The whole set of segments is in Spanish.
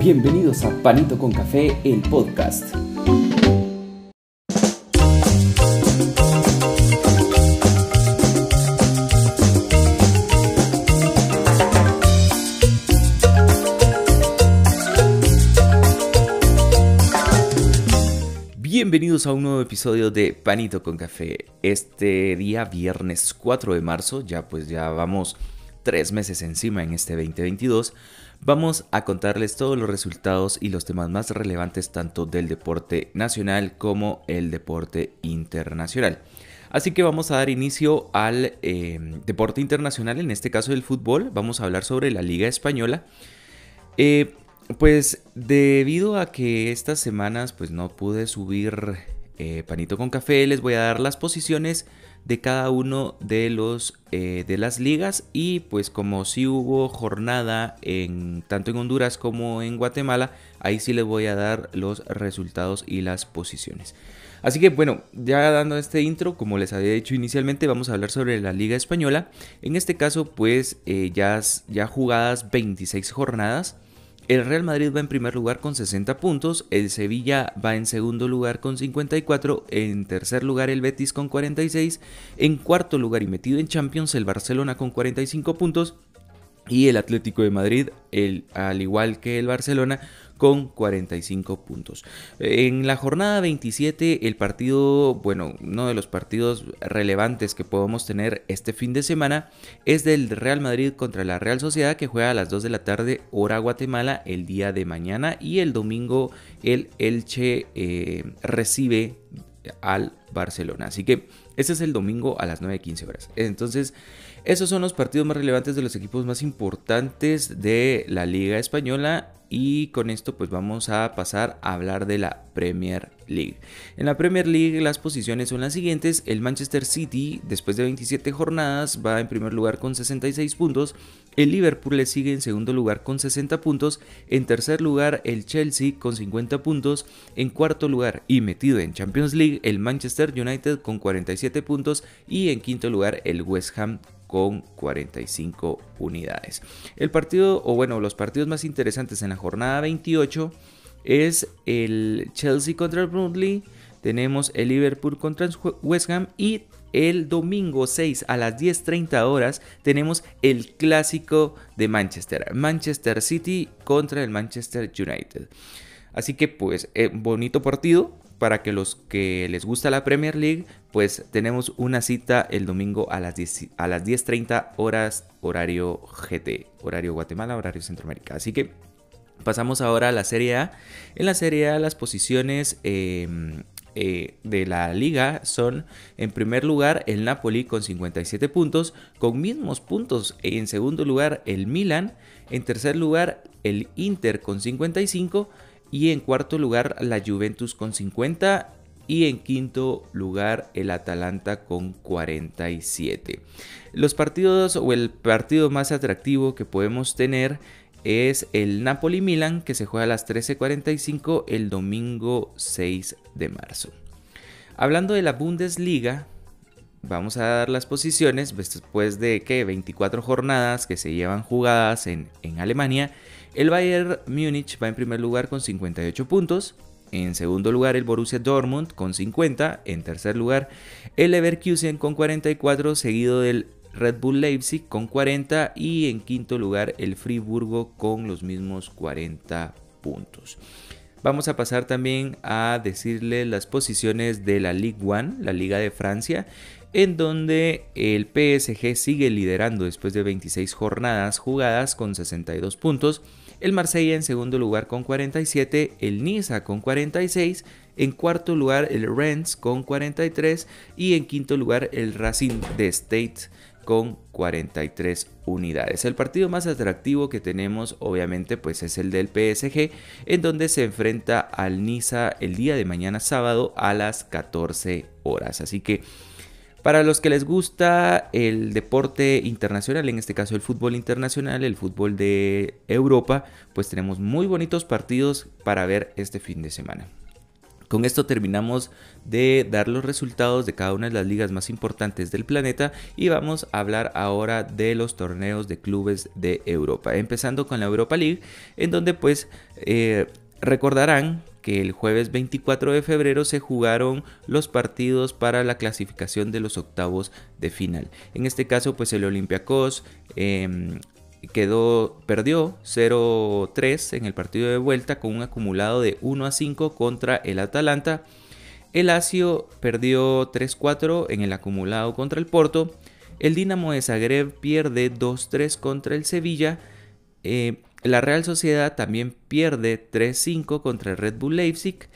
Bienvenidos a Panito con Café, el podcast. Bienvenidos a un nuevo episodio de Panito con Café. Este día, viernes 4 de marzo, ya pues ya vamos tres meses encima en este 2022, vamos a contarles todos los resultados y los temas más relevantes tanto del deporte nacional como el deporte internacional. Así que vamos a dar inicio al em, deporte internacional, en este caso del fútbol. Vamos a hablar sobre la Liga Española. Eh, pues debido a que estas semanas pues no pude subir eh, panito con café, les voy a dar las posiciones de cada uno de los eh, de las ligas. Y pues como si hubo jornada en tanto en Honduras como en Guatemala ahí sí les voy a dar los resultados y las posiciones. Así que bueno ya dando este intro como les había dicho inicialmente vamos a hablar sobre la liga española. En este caso pues eh, ya, ya jugadas 26 jornadas el Real Madrid va en primer lugar con 60 puntos, el Sevilla va en segundo lugar con 54, en tercer lugar el Betis con 46, en cuarto lugar y metido en Champions el Barcelona con 45 puntos y el Atlético de Madrid, el, al igual que el Barcelona, con 45 puntos. En la jornada 27, el partido, bueno, uno de los partidos relevantes que podemos tener este fin de semana es del Real Madrid contra la Real Sociedad que juega a las 2 de la tarde hora Guatemala el día de mañana y el domingo el Elche eh, recibe al Barcelona. Así que ese es el domingo a las 9.15 horas. Entonces, esos son los partidos más relevantes de los equipos más importantes de la Liga Española y con esto pues vamos a pasar a hablar de la Premier League. En la Premier League las posiciones son las siguientes. El Manchester City después de 27 jornadas va en primer lugar con 66 puntos. El Liverpool le sigue en segundo lugar con 60 puntos. En tercer lugar el Chelsea con 50 puntos. En cuarto lugar y metido en Champions League el Manchester United con 47 puntos. Y en quinto lugar el West Ham con 45 unidades. El partido, o bueno, los partidos más interesantes en la jornada 28 es el Chelsea contra el Burnley, tenemos el Liverpool contra el West Ham y el domingo 6 a las 10.30 horas tenemos el clásico de Manchester, Manchester City contra el Manchester United. Así que pues, eh, bonito partido, para que los que les gusta la Premier League, pues tenemos una cita el domingo a las 10, a las 10.30 horas horario GT, horario Guatemala, horario Centroamérica. Así que pasamos ahora a la Serie A. En la Serie A las posiciones em, eh, de la liga son en primer lugar el Napoli con 57 puntos, con mismos puntos en segundo lugar el Milan, en tercer lugar el Inter con 55 y en cuarto lugar la Juventus con 50 y en quinto lugar el Atalanta con 47. Los partidos o el partido más atractivo que podemos tener es el Napoli-Milan que se juega a las 13:45 el domingo 6 de marzo. Hablando de la Bundesliga, vamos a dar las posiciones después de que 24 jornadas que se llevan jugadas en, en Alemania el Bayern Múnich va en primer lugar con 58 puntos. En segundo lugar el Borussia Dortmund con 50. En tercer lugar el Leverkusen con 44, seguido del Red Bull Leipzig con 40 y en quinto lugar el Friburgo con los mismos 40 puntos. Vamos a pasar también a decirle las posiciones de la Ligue 1, la Liga de Francia, en donde el PSG sigue liderando después de 26 jornadas jugadas con 62 puntos el Marsella en segundo lugar con 47, el Niza con 46, en cuarto lugar el Rennes con 43 y en quinto lugar el Racing de State con 43 unidades. El partido más atractivo que tenemos obviamente pues es el del PSG en donde se enfrenta al Niza el día de mañana sábado a las 14 horas. Así que para los que les gusta el deporte internacional, en este caso el fútbol internacional, el fútbol de Europa, pues tenemos muy bonitos partidos para ver este fin de semana. Con esto terminamos de dar los resultados de cada una de las ligas más importantes del planeta y vamos a hablar ahora de los torneos de clubes de Europa. Empezando con la Europa League, en donde pues eh, recordarán que el jueves 24 de febrero se jugaron los partidos para la clasificación de los octavos de final. En este caso pues el Olympiacos em, perdió 0-3 en el partido de vuelta con un acumulado de 1 a 5 contra el Atalanta. El Lazio perdió 3-4 en el acumulado contra el Porto. El Dinamo de Zagreb pierde 2-3 contra el Sevilla. Eh, la Real Sociedad también pierde 3-5 contra el Red Bull Leipzig.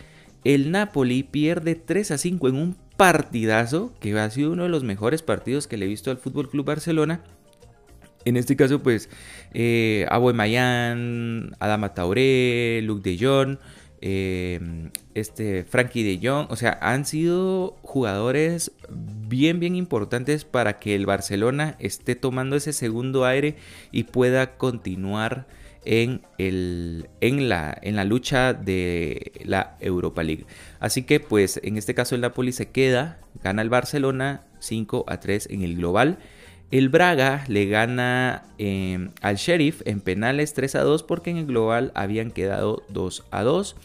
El Napoli pierde 3-5 en un partidazo que ha sido uno de los mejores partidos que le he visto al Fútbol Club Barcelona. En este caso, pues, eh, Mayan, Adama Tauré, Luke de Jong, eh, este Frankie de Jong, o sea, han sido jugadores bien, bien importantes para que el Barcelona esté tomando ese segundo aire y pueda continuar en, el, en, la, en la lucha de la Europa League. Así que, pues, en este caso el Napoli se queda, gana el Barcelona 5 a 3 en el global. El Braga le gana em, al Sheriff en penales 3 a 2 porque en el global habían quedado 2 a 2.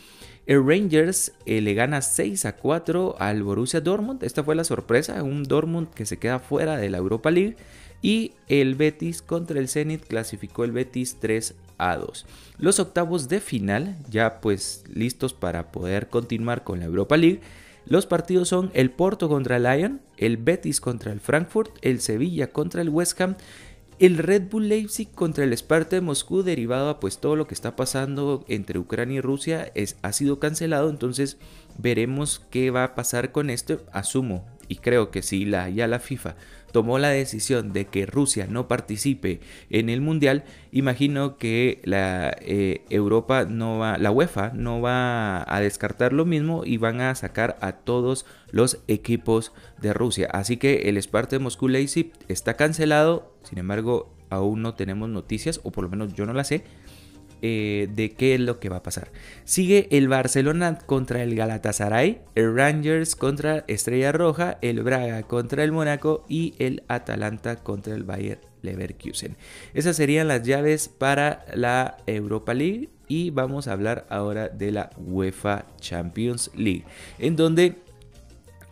El Rangers eh, le gana 6 a 4 al Borussia Dortmund. Esta fue la sorpresa, un Dortmund que se queda fuera de la Europa League. Y el Betis contra el Zenit clasificó el Betis 3 a 2. Los octavos de final, ya pues listos para poder continuar con la Europa League. Los partidos son el Porto contra el Lyon, el Betis contra el Frankfurt, el Sevilla contra el West Ham, el Red Bull Leipzig contra el Sparta de Moscú, derivado a pues todo lo que está pasando entre Ucrania y Rusia, es, ha sido cancelado, entonces veremos qué va a pasar con esto. Asumo y creo que si la, ya la FIFA tomó la decisión de que Rusia no participe en el mundial, imagino que la eh, Europa no va, la UEFA no va a descartar lo mismo y van a sacar a todos los equipos de Rusia. Así que el Sparta Moscú Leipzig está cancelado, sin embargo aún no tenemos noticias o por lo menos yo no la sé eh, de qué es lo que va a pasar. Sigue el Barcelona contra el Galatasaray, el Rangers contra Estrella Roja, el Braga contra el Mónaco y el Atalanta contra el Bayer Leverkusen. Esas serían las llaves para la Europa League y vamos a hablar ahora de la UEFA Champions League, en donde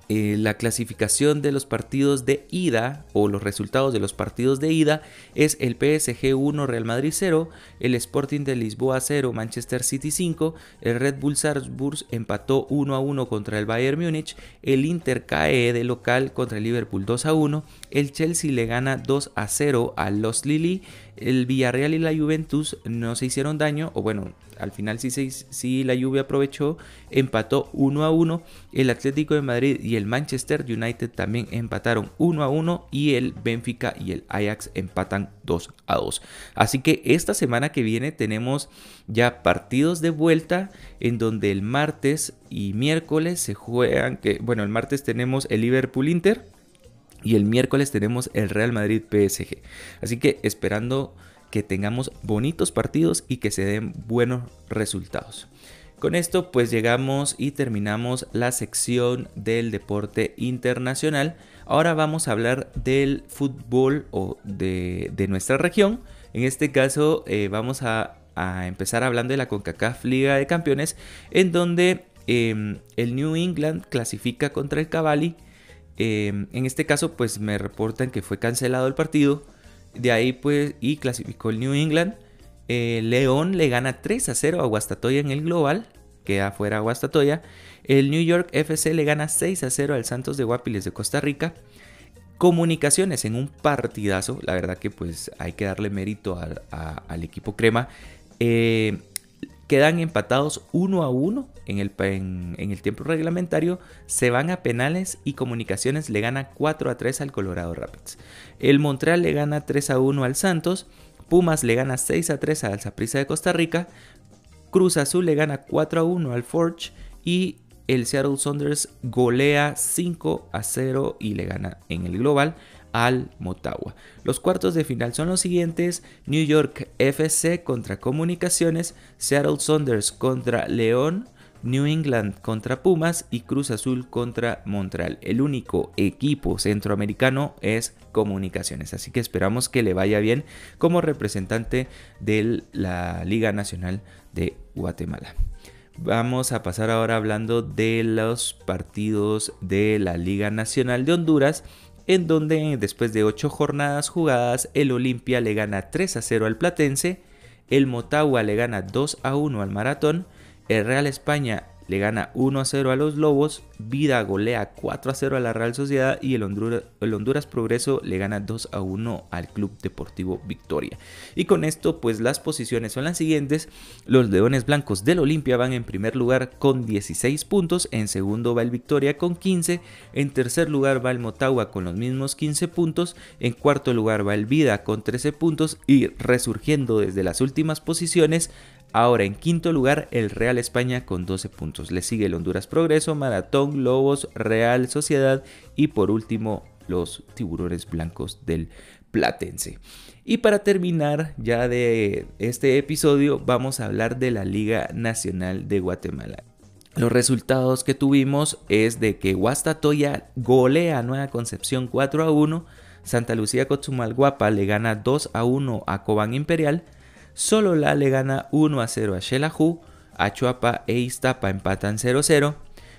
eh, la clasificación de los partidos de ida o los resultados de los partidos de ida es el PSG 1 Real Madrid 0, el Sporting de Lisboa 0 Manchester City 5, el Red Bull Salzburg empató 1 a 1 contra el Bayern Múnich, el Inter cae de local contra el Liverpool 2 a 1, el Chelsea le gana 2 a 0 a los Lili, el Villarreal y la Juventus no se hicieron daño, o bueno, al final sí, sí, la lluvia aprovechó, empató 1 a 1. El Atlético de Madrid y el Manchester United también empataron 1 a 1 y el Benfica y el Ajax empatan 2 a 2. Así que esta semana que viene tenemos ya partidos de vuelta en donde el martes y miércoles se juegan, que bueno, el martes tenemos el Liverpool Inter y el miércoles tenemos el Real Madrid PSG. Así que esperando que tengamos bonitos partidos y que se den buenos resultados. Con esto pues llegamos y terminamos la sección del deporte internacional. Ahora vamos a hablar del fútbol o de, nuestra región. En este caso eh, vamos a, empezar hablando de la CONCACAF Liga de Campeones en donde em, el New England clasifica contra el Cavalli. Em, en este caso pues me reportan que fue cancelado el partido de ahí pues y clasificó el New England. Eh, León le gana 3 a 0 a Guastatoya en el global. Queda fuera Guastatoya. El New York FC le gana 6 a 0 al Santos de Guapiles de Costa Rica. Comunicaciones en un partidazo. La verdad que pues hay que darle mérito al equipo crema. Eh, quedan empatados 1 a 1 en el, en, el, tiempo reglamentario, se van a penales y Comunicaciones le gana 4 a 3 al Colorado Rapids. El Montreal le gana 3 a 1 al Santos, Pumas le gana 6 a 3 al Zaprisa de Costa Rica, Cruz Azul le gana 4 a 1 al Forge y el Seattle Saunders golea 5 a 0 y le gana en el global al Motagua. Los cuartos de final son los siguientes: New York FC contra Comunicaciones, Seattle Saunders contra León, New England contra Pumas y Cruz Azul contra Montreal. El único equipo centroamericano es Comunicaciones, así que esperamos que le vaya bien como representante de la Liga Nacional de Guatemala. Vamos a pasar ahora hablando de los partidos de la Liga Nacional de Honduras, en donde después de 8 jornadas jugadas, el Olimpia le gana 3 a 0 al Platense, el Motagua le gana 2 a 1 al Maratón, el Real España le gana 1 a 0 a los Lobos, Vida golea 4 a 0 a la Real Sociedad y el Honduras, Progreso le gana 2 a 1 al Club Deportivo Victoria. Y con esto pues las posiciones son las siguientes, los Leones Blancos del Olimpia van en primer lugar con 16 puntos, en segundo va el Victoria con 15, en tercer lugar va el Motagua con los mismos 15 puntos, en cuarto lugar va el Vida con 13 puntos y resurgiendo desde las últimas posiciones Ahora en quinto lugar el Real España con 12 puntos. Le sigue el Honduras Progreso, Maratón, Lobos, Real Sociedad y por último los tiburones blancos del Platense. Y para terminar ya de este episodio vamos a hablar de la Liga Nacional de Guatemala. Los resultados que tuvimos es de que Guastatoya golea a Nueva Concepción 4 a 1, Santa Lucía Cochumalguapa le gana 2 a 1 a Cobán Imperial, Solo la le gana 1 a 0 a Xelajú, Achuapa e Iztapa empatan 0-0.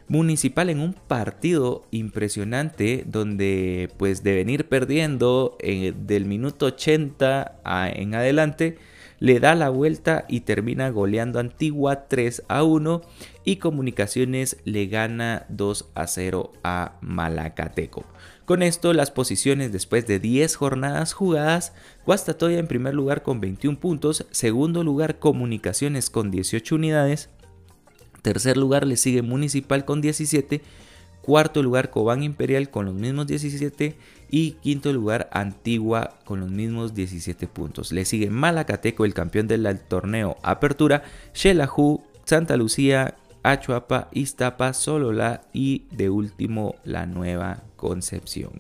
Municipal en un partido impresionante donde pues de venir perdiendo eh, del minuto 80 en adelante le da la vuelta y termina goleando Antigua 3 a 1 y Comunicaciones le gana 2 a 0 a Malacateco. Con esto, las posiciones después de 10 jornadas jugadas, Guastatoya en primer lugar con 21 puntos, segundo lugar Comunicaciones con 18 unidades, tercer lugar le sigue Municipal con 17, cuarto lugar Cobán Imperial con los mismos 17 y quinto lugar Antigua con los mismos 17 puntos. Le sigue Malacateco, el campeón del torneo Apertura, Xelajú, Santa Lucía, Achuapa, Iztapa, Solola y de último la Nueva Concepción.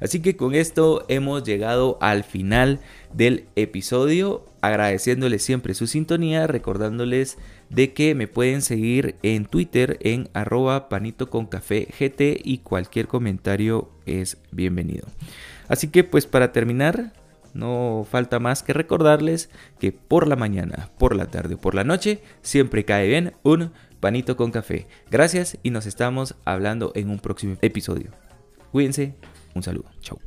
Así que con esto hemos llegado al final del episodio, agradeciéndoles siempre su sintonía, recordándoles de que me pueden seguir en Twitter en arroba panito con café GT y cualquier comentario es bienvenido. Así que pues para terminar, no falta más que recordarles que por la mañana, por la tarde o por la noche siempre cae bien un panito con café. Gracias y nos estamos hablando en un próximo episodio. Cuídense, un saludo, chao.